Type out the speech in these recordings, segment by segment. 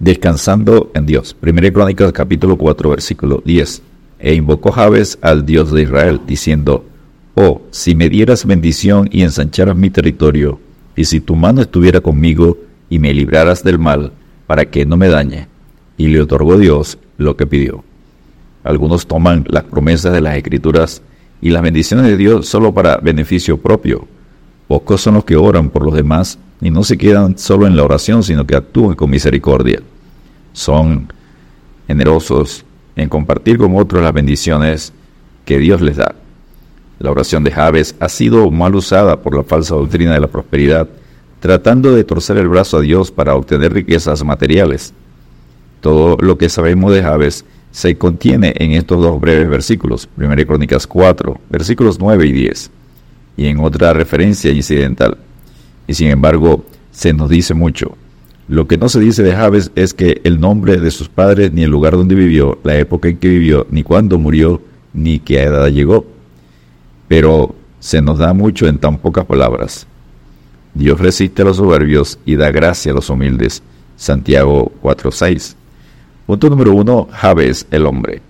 Descansando en Dios. Primera Crónicas capítulo 4 versículo 10. E invocó Jabes al Dios de Israel, diciendo, Oh, si me dieras bendición y ensancharas mi territorio, y si tu mano estuviera conmigo y me libraras del mal, para que no me dañe. Y le otorgó Dios lo que pidió. Algunos toman las promesas de las Escrituras y las bendiciones de Dios solo para beneficio propio. Pocos son los que oran por los demás y no se quedan solo en la oración, sino que actúan con misericordia. Son generosos en compartir con otros las bendiciones que Dios les da. La oración de Javes ha sido mal usada por la falsa doctrina de la prosperidad, tratando de torcer el brazo a Dios para obtener riquezas materiales. Todo lo que sabemos de Javes se contiene en estos dos breves versículos, 1 Crónicas 4, versículos 9 y 10, y en otra referencia incidental. Y sin embargo, se nos dice mucho. Lo que no se dice de Javes es que el nombre de sus padres, ni el lugar donde vivió, la época en que vivió, ni cuándo murió, ni qué edad llegó pero se nos da mucho en tan pocas palabras. Dios resiste a los soberbios y da gracia a los humildes. Santiago 4.6. Punto número uno, Jabes, el hombre.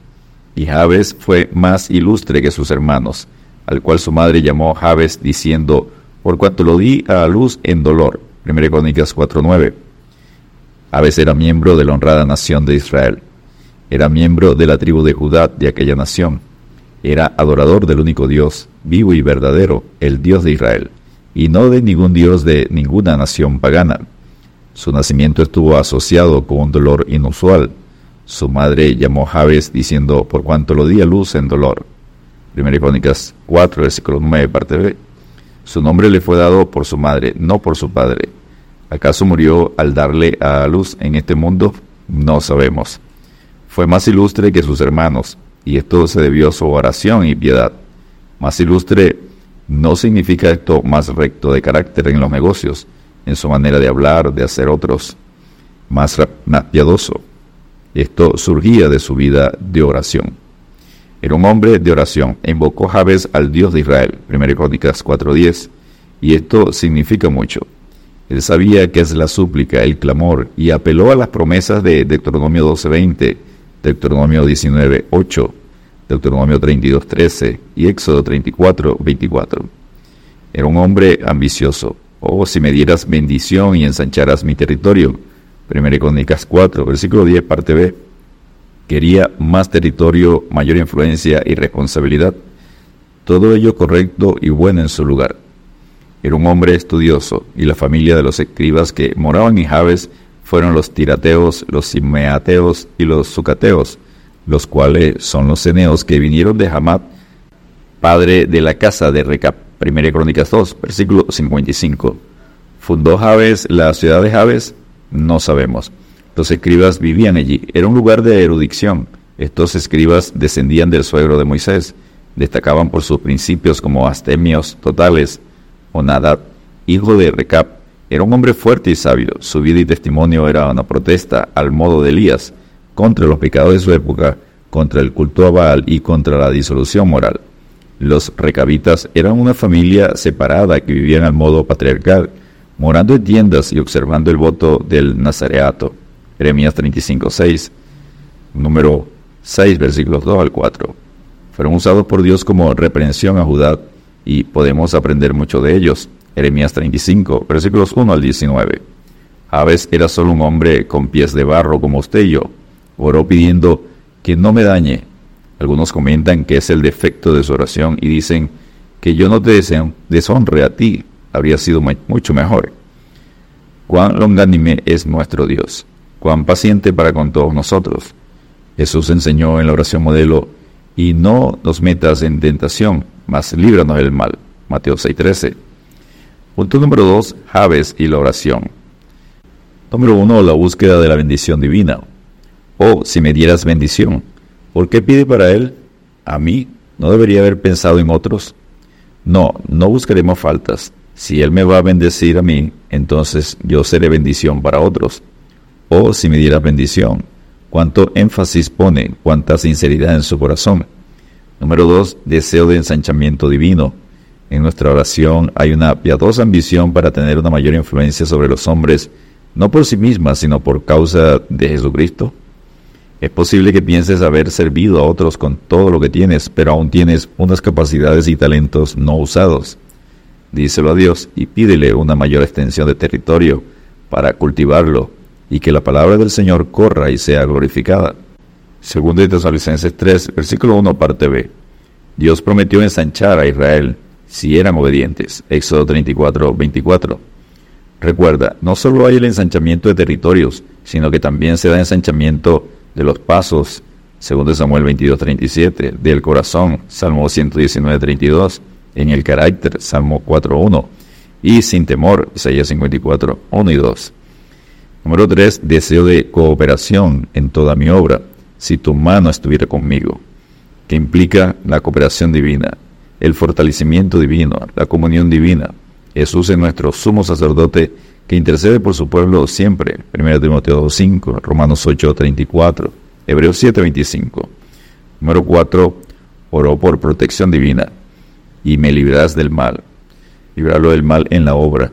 Y Jabes fue más ilustre que sus hermanos, al cual su madre llamó Jabes, diciendo, por cuanto lo di a luz en dolor. 1 Crónicas 4.9. Jabes era miembro de la honrada nación de Israel. Era miembro de la tribu de Judá de aquella nación era adorador del único Dios, vivo y verdadero, el Dios de Israel, y no de ningún Dios de ninguna nación pagana. Su nacimiento estuvo asociado con un dolor inusual. Su madre llamó Jabes diciendo, por cuanto lo di a luz en dolor. Primera Crónicas 4, versículo 9, parte B. Su nombre le fue dado por su madre, no por su padre. ¿Acaso murió al darle a luz en este mundo? No sabemos. Fue más ilustre que sus hermanos, y esto se debió a su oración y piedad. Más ilustre no significa esto más recto de carácter en los negocios, en su manera de hablar, de hacer otros, más, piadoso. Esto surgía de su vida de oración. Era un hombre de oración invocó Jabes al Dios de Israel, 1 Crónicas 4.10, y esto significa mucho. Él sabía que es la súplica, el clamor, y apeló a las promesas de Deuteronomio 12.20, Deuteronomio 19, 8, Deuteronomio 32, 13 y Éxodo 34, 24. Era un hombre ambicioso. Oh, si me dieras bendición y ensancharas mi territorio. 1 Crónicas 4, versículo 10, parte B. Quería más territorio, mayor influencia y responsabilidad. Todo ello correcto y bueno en su lugar. Era un hombre estudioso, y la familia de los escribas que moraban en Jabes fueron los tirateos, los simeateos y los sucateos, los cuales son los ceneos que vinieron de Hamad, padre de la casa de Recap. Primera Crónicas 2, versículo 55. ¿Fundó Jabes la ciudad de Jabes? No sabemos. Los escribas vivían allí. Era un lugar de erudición. Estos escribas descendían del suegro de Moisés. Destacaban por sus principios como astemios totales. Onadad, hijo de Recap, era un hombre fuerte y sabio. Su vida y testimonio era una protesta al modo de Elías contra los pecados de su época, contra el culto a Baal y contra la disolución moral. Los recabitas eran una familia separada que vivían al modo patriarcal, morando en tiendas y observando el voto del Nazareato. Jeremías 35:6, número 6, versículos 2 al 4. Fueron usados por Dios como reprensión a Judá y podemos aprender mucho de ellos. Jeremías 35, versículos 1 al 19. Aves era solo un hombre con pies de barro como usted y yo. Oró pidiendo que no me dañe. Algunos comentan que es el defecto de su oración y dicen que yo no te deshonre a ti. Habría sido mucho mejor. Cuán longánime es nuestro Dios. Cuán paciente para con todos nosotros. Jesús enseñó en la oración modelo, y no nos metas en tentación, mas líbranos del mal. Mateo 6:13. Punto número 2, Javes y la oración. Número 1, la búsqueda de la bendición divina. Oh, si me dieras bendición. ¿Por qué pide para él? A mí, ¿no debería haber pensado en otros? No, no buscaremos faltas. Si él me va a bendecir a mí, entonces yo seré bendición para otros. Oh, si me dieras bendición. Cuánto énfasis pone, cuánta sinceridad en su corazón. Número 2, deseo de ensanchamiento divino. En nuestra oración hay una piadosa ambición para tener una mayor influencia sobre los hombres no por sí misma, sino por causa de Jesucristo? Es posible que pienses haber servido a otros con todo lo que tienes, pero aún tienes unas capacidades y talentos no usados. Díselo a Dios y pídele una mayor extensión de territorio para cultivarlo y que la palabra del Señor corra y sea glorificada. Segundo de Tesalonicenses 3, versículo 1, parte B. Dios prometió ensanchar a Israel si eran obedientes. Éxodo 34, 24. Recuerda, no solo hay el ensanchamiento de territorios, sino que también se da ensanchamiento de los pasos, segundo Samuel 22, 37, del corazón, Salmo 119, 32, en el carácter, Salmo 4, 1, y sin temor, Isaías 54, 1 y 2. Número 3, deseo de cooperación en toda mi obra, si tu mano estuviera conmigo, que implica la cooperación divina, el fortalecimiento divino, la comunión divina, Jesús es nuestro sumo sacerdote que intercede por su pueblo siempre. 1 Timoteo 2.5, Romanos 8.34, Hebreos 7.25. Número 4. Oró por protección divina y me librarás del mal. Librarlo del mal en la obra,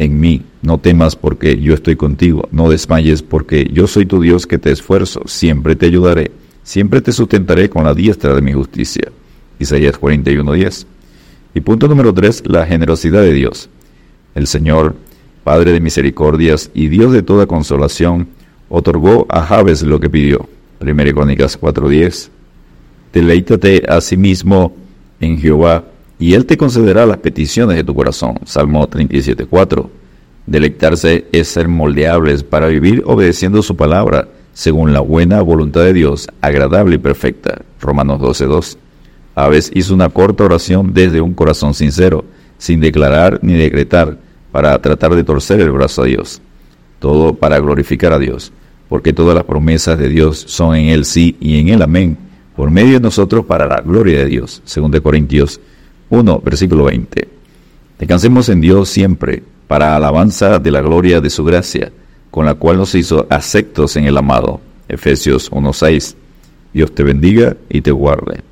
en mí. No temas porque yo estoy contigo. No desmayes porque yo soy tu Dios que te esfuerzo. Siempre te ayudaré. Siempre te sustentaré con la diestra de mi justicia. Isaías 41.10. Y punto número 3, la generosidad de Dios. El Señor, Padre de misericordias y Dios de toda consolación, otorgó a Jabes lo que pidió. 1 Crónicas 4:10. Deleítate a sí mismo en Jehová, y Él te concederá las peticiones de tu corazón. Salmo 37:4. Deleitarse es ser moldeables para vivir obedeciendo su palabra, según la buena voluntad de Dios, agradable y perfecta. Romanos 12:2. Aves hizo una corta oración desde un corazón sincero, sin declarar ni decretar, para tratar de torcer el brazo a Dios. Todo para glorificar a Dios, porque todas las promesas de Dios son en el sí y en el amén, por medio de nosotros para la gloria de Dios. Según Corintios 1, versículo 20. Descansemos en Dios siempre, para alabanza de la gloria de su gracia, con la cual nos hizo aceptos en el amado. Efesios 1.6. Dios te bendiga y te guarde.